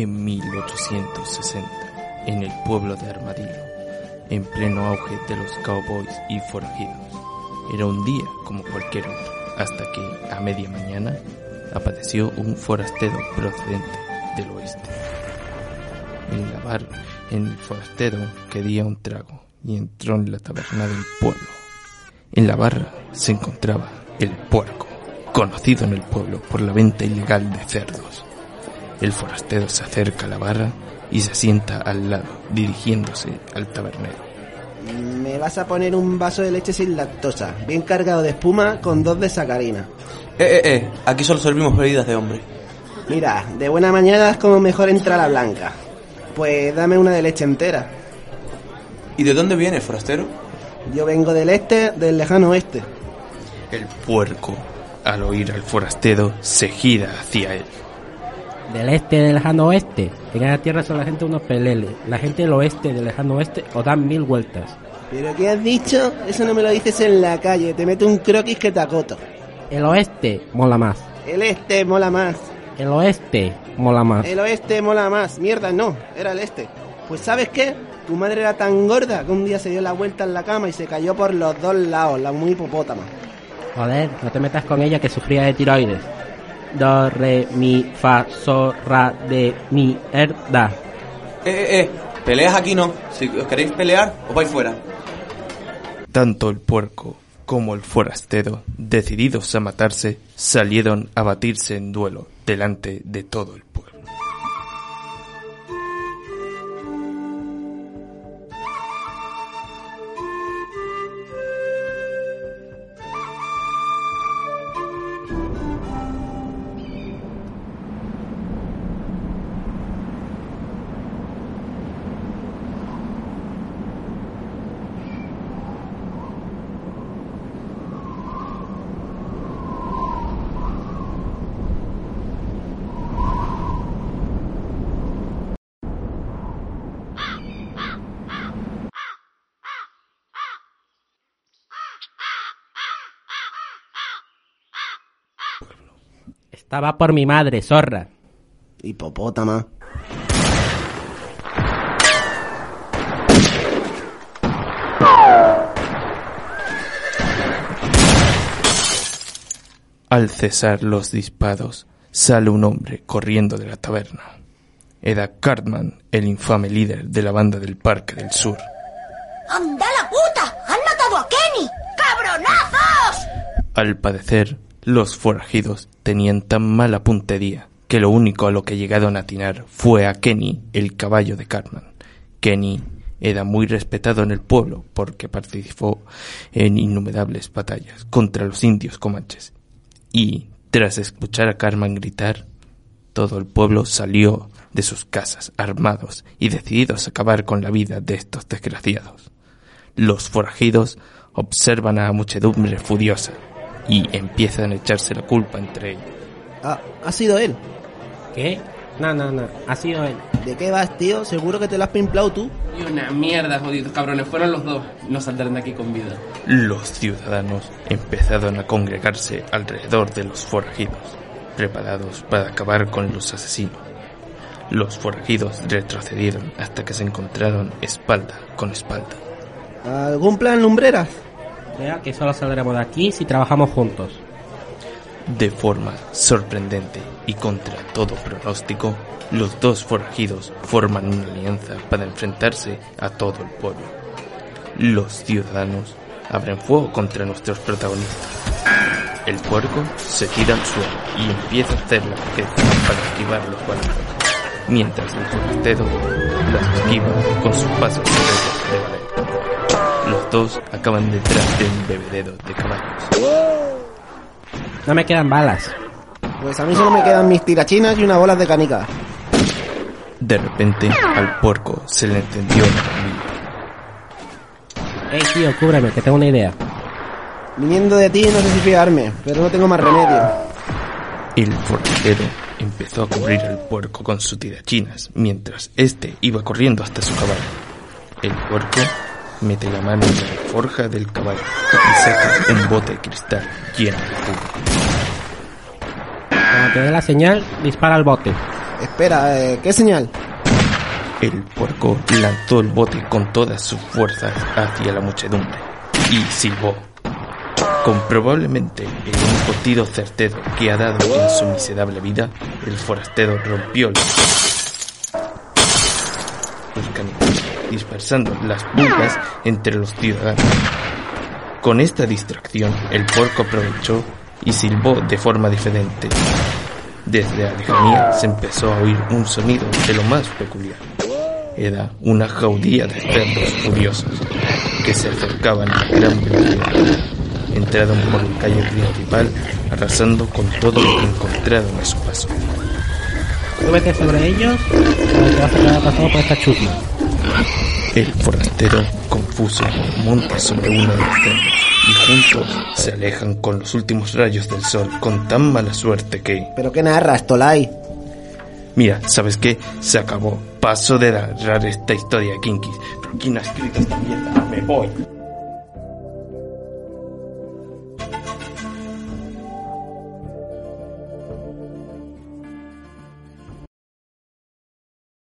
En 1860, en el pueblo de Armadillo, en pleno auge de los cowboys y forajidos, era un día como cualquier otro, hasta que, a media mañana, apareció un forastero procedente del oeste. En la bar, el forastero quería un trago y entró en la taberna del pueblo. En la barra se encontraba el puerco, conocido en el pueblo por la venta ilegal de cerdos. El forastero se acerca a la barra y se sienta al lado, dirigiéndose al tabernero. Me vas a poner un vaso de leche sin lactosa, bien cargado de espuma con dos de sacarina. Eh, eh, eh, aquí solo servimos bebidas de hombre. Mira, de buena mañana es como mejor entra la blanca. Pues dame una de leche entera. ¿Y de dónde viene, forastero? Yo vengo del este, del lejano oeste. El puerco, al oír al forastero, se gira hacia él. Del este del lejano oeste. En esa tierra son la gente unos peleles. La gente del oeste del lejano oeste os dan mil vueltas. ¿Pero qué has dicho? Eso no me lo dices en la calle. Te meto un croquis que te acoto. El oeste mola más. El este mola más. El oeste mola más. El oeste mola más. Mierda, no. Era el este. Pues ¿sabes qué? Tu madre era tan gorda que un día se dio la vuelta en la cama y se cayó por los dos lados, la muy hipopótama. Joder, no te metas con ella que sufría de tiroides. Do, re, mi, fa, sol, ra, de, mi, erda. Eh, eh, eh, peleas aquí no. Si os queréis pelear, os vais fuera. Tanto el puerco como el forastero, decididos a matarse, salieron a batirse en duelo delante de todo el Estaba por mi madre, zorra. Hipopótama. Al cesar los disparos, sale un hombre corriendo de la taberna. Era Cartman, el infame líder de la banda del Parque del Sur. ¡Anda la puta! ¡Han matado a Kenny! ¡Cabronazos! Al parecer, los forajidos tenían tan mala puntería que lo único a lo que llegaron a atinar fue a Kenny, el caballo de Cartman. Kenny era muy respetado en el pueblo porque participó en innumerables batallas contra los indios comanches. Y, tras escuchar a Cartman gritar, todo el pueblo salió de sus casas armados y decididos a acabar con la vida de estos desgraciados. Los forajidos observan a la muchedumbre furiosa y empiezan a echarse la culpa entre ellos. Ah, ha sido él. ¿Qué? No, no, no. Ha sido él. ¿De qué vas, tío? Seguro que te lo has pimplado tú. Y una mierda, jodidos cabrones. Fueron los dos. No saldrán de aquí con vida. Los ciudadanos empezaron a congregarse alrededor de los forajidos, preparados para acabar con los asesinos. Los forajidos retrocedieron hasta que se encontraron espalda con espalda. ¿Algún plan, lumbreras? Que solo saldremos de aquí si trabajamos juntos. De forma sorprendente y contra todo pronóstico, los dos forajidos forman una alianza para enfrentarse a todo el pueblo. Los ciudadanos abren fuego contra nuestros protagonistas. El puerco se tira al suelo y empieza a hacer la protección para esquivar los balazos, mientras el forastero las esquiva con sus pasos de ballet. Dos acaban detrás de un bebedero de caballos. No me quedan balas. Pues a mí solo me quedan mis tirachinas y unas bolas de canica. De repente, al puerco se le encendió la bombilla. Ey, tío, cúbreme, que tengo una idea. Viniendo de ti no sé si fiarme, pero no tengo más remedio. El forastero empezó a cubrir al puerco con sus tirachinas, mientras éste iba corriendo hasta su caballo. El puerco mete la mano en la forja del caballo y saca un bote de cristal lleno de jugo. Cuando te dé la señal, dispara al bote. Espera, eh, ¿qué señal? El puerco lanzó el bote con todas sus fuerzas hacia la muchedumbre y silbó. Con probablemente el único tiro certero que ha dado en su miserable vida, el forastero rompió los dispersando las pulgas entre los ciudadanos. Con esta distracción, el puerco aprovechó y silbó de forma diferente. Desde la lejanía se empezó a oír un sonido de lo más peculiar. Era una jaudía de cerdos furiosos que se acercaban a gran velocidad. Entraron por la calle principal arrasando con todo lo que encontraron a su paso. Sobre ellos a pasado por esta. El forastero, confuso, monta sobre uno de los cerdos y juntos se alejan con los últimos rayos del sol con tan mala suerte que... ¿Pero qué narras, Tolai? Mira, ¿sabes qué? Se acabó. Paso de narrar esta historia, Kinkis. Pero ¿quién ha escrito esta mierda? Me voy.